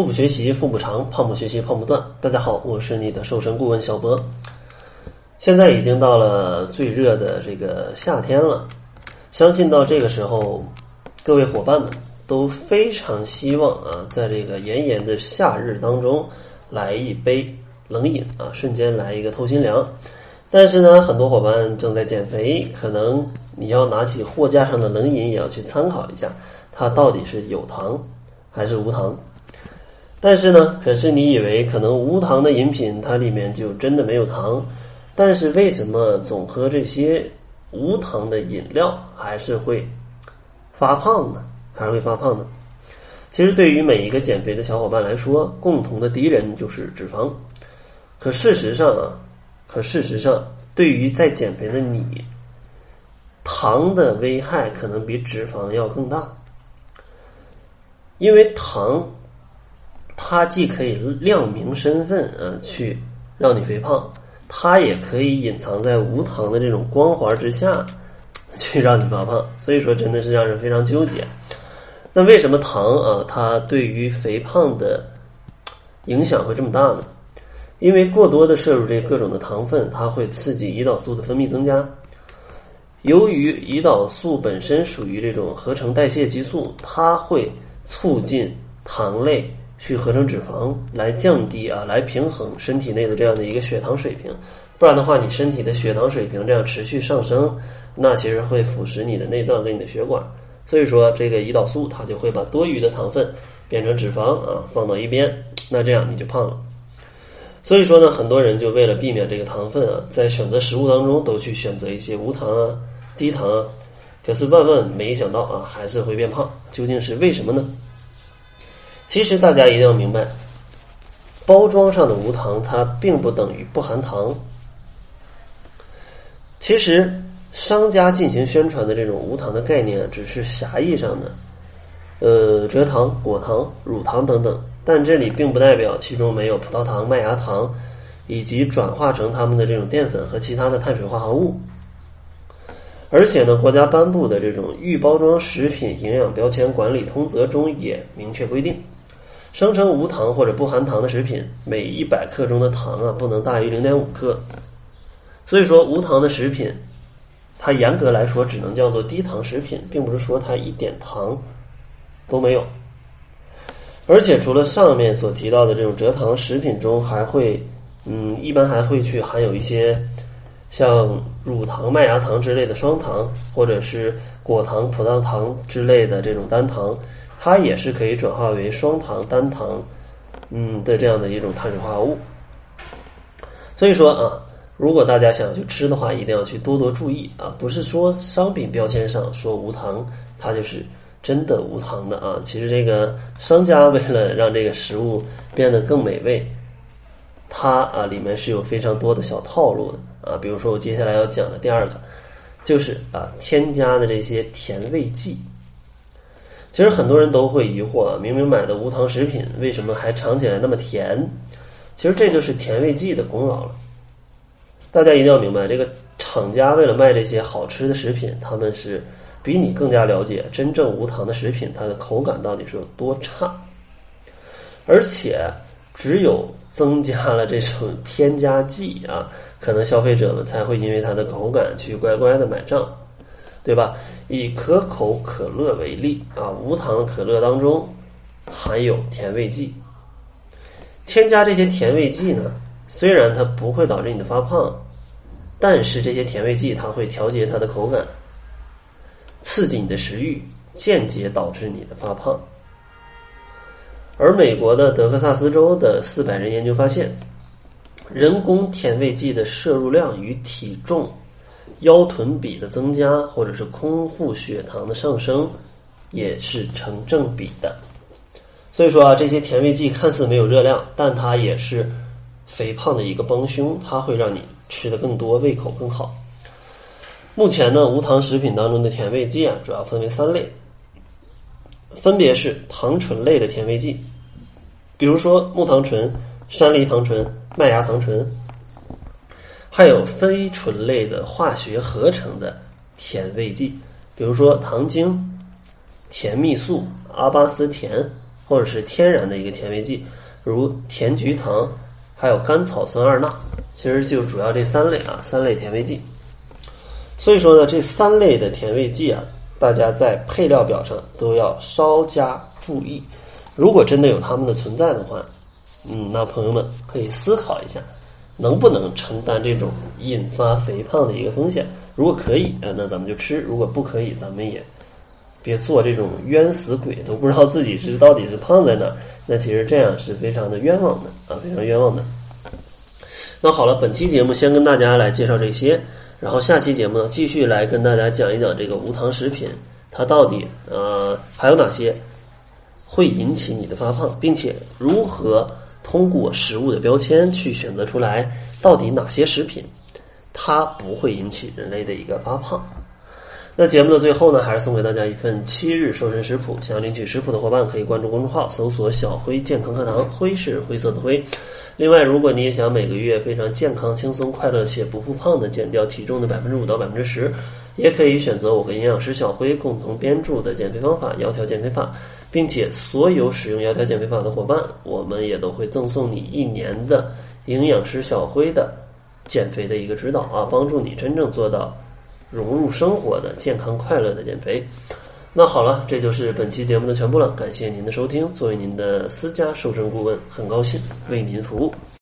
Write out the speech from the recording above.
腹部学习腹部长，胖不学习胖不断。大家好，我是你的瘦身顾问小博。现在已经到了最热的这个夏天了，相信到这个时候，各位伙伴们都非常希望啊，在这个炎炎的夏日当中来一杯冷饮啊，瞬间来一个透心凉。但是呢，很多伙伴正在减肥，可能你要拿起货架上的冷饮也要去参考一下，它到底是有糖还是无糖。但是呢，可是你以为可能无糖的饮品它里面就真的没有糖？但是为什么总喝这些无糖的饮料还是会发胖呢？还是会发胖呢？其实对于每一个减肥的小伙伴来说，共同的敌人就是脂肪。可事实上啊，可事实上，对于在减肥的你，糖的危害可能比脂肪要更大，因为糖。它既可以亮明身份啊，去让你肥胖，它也可以隐藏在无糖的这种光环之下，去让你发胖。所以说，真的是让人非常纠结。那为什么糖啊，它对于肥胖的影响会这么大呢？因为过多的摄入这各种的糖分，它会刺激胰岛素的分泌增加。由于胰岛素本身属于这种合成代谢激素，它会促进糖类。去合成脂肪来降低啊，来平衡身体内的这样的一个血糖水平，不然的话，你身体的血糖水平这样持续上升，那其实会腐蚀你的内脏跟你的血管。所以说，这个胰岛素它就会把多余的糖分变成脂肪啊，放到一边，那这样你就胖了。所以说呢，很多人就为了避免这个糖分啊，在选择食物当中都去选择一些无糖啊、低糖啊，可是万万没想到啊，还是会变胖，究竟是为什么呢？其实大家一定要明白，包装上的无糖它并不等于不含糖。其实商家进行宣传的这种无糖的概念，只是狭义上的，呃，蔗糖、果糖、乳糖等等，但这里并不代表其中没有葡萄糖、麦芽糖，以及转化成它们的这种淀粉和其他的碳水化合物。而且呢，国家颁布的这种预包装食品营养标签管理通则中也明确规定。生成无糖或者不含糖的食品，每一百克中的糖啊不能大于零点五克。所以说，无糖的食品，它严格来说只能叫做低糖食品，并不是说它一点糖都没有。而且，除了上面所提到的这种蔗糖食品中，还会，嗯，一般还会去含有一些像乳糖、麦芽糖之类的双糖，或者是果糖、葡萄糖之类的这种单糖。它也是可以转化为双糖、单糖，嗯的这样的一种碳水化合物。所以说啊，如果大家想去吃的话，一定要去多多注意啊，不是说商品标签上说无糖，它就是真的无糖的啊。其实这个商家为了让这个食物变得更美味，它啊里面是有非常多的小套路的啊。比如说我接下来要讲的第二个，就是啊添加的这些甜味剂。其实很多人都会疑惑啊，明明买的无糖食品，为什么还尝起来那么甜？其实这就是甜味剂的功劳了。大家一定要明白，这个厂家为了卖这些好吃的食品，他们是比你更加了解真正无糖的食品它的口感到底是有多差。而且，只有增加了这种添加剂啊，可能消费者们才会因为它的口感去乖乖的买账。对吧？以可口可乐为例啊，无糖可乐当中含有甜味剂。添加这些甜味剂呢，虽然它不会导致你的发胖，但是这些甜味剂它会调节它的口感，刺激你的食欲，间接导致你的发胖。而美国的德克萨斯州的四百人研究发现，人工甜味剂的摄入量与体重。腰臀比的增加，或者是空腹血糖的上升，也是成正比的。所以说啊，这些甜味剂看似没有热量，但它也是肥胖的一个帮凶，它会让你吃的更多，胃口更好。目前呢，无糖食品当中的甜味剂啊，主要分为三类，分别是糖醇类的甜味剂，比如说木糖醇、山梨糖醇、麦芽糖醇。还有非醇类的化学合成的甜味剂，比如说糖精、甜蜜素、阿巴斯甜，或者是天然的一个甜味剂，如甜菊糖，还有甘草酸二钠，其实就主要这三类啊，三类甜味剂。所以说呢，这三类的甜味剂啊，大家在配料表上都要稍加注意。如果真的有它们的存在的话，嗯，那朋友们可以思考一下，能不能承担这种引发肥胖的一个风险？如果可以，啊，那咱们就吃；如果不可以，咱们也别做这种冤死鬼，都不知道自己是到底是胖在哪儿。那其实这样是非常的冤枉的啊，非常冤枉的。那好了，本期节目先跟大家来介绍这些。然后下期节目呢，继续来跟大家讲一讲这个无糖食品，它到底呃还有哪些会引起你的发胖，并且如何通过食物的标签去选择出来到底哪些食品它不会引起人类的一个发胖。那节目的最后呢，还是送给大家一份七日瘦身食谱。想要领取食谱的伙伴，可以关注公众号，搜索“小辉健康课堂”，辉是灰色的灰。另外，如果你也想每个月非常健康、轻松、快乐且不复胖的减掉体重的百分之五到百分之十，也可以选择我和营养师小辉共同编著的减肥方法——窈窕减肥法，并且所有使用窈窕减肥法的伙伴，我们也都会赠送你一年的营养师小辉的减肥的一个指导啊，帮助你真正做到融入生活的健康快乐的减肥。那好了，这就是本期节目的全部了。感谢您的收听。作为您的私家瘦身顾问，很高兴为您服务。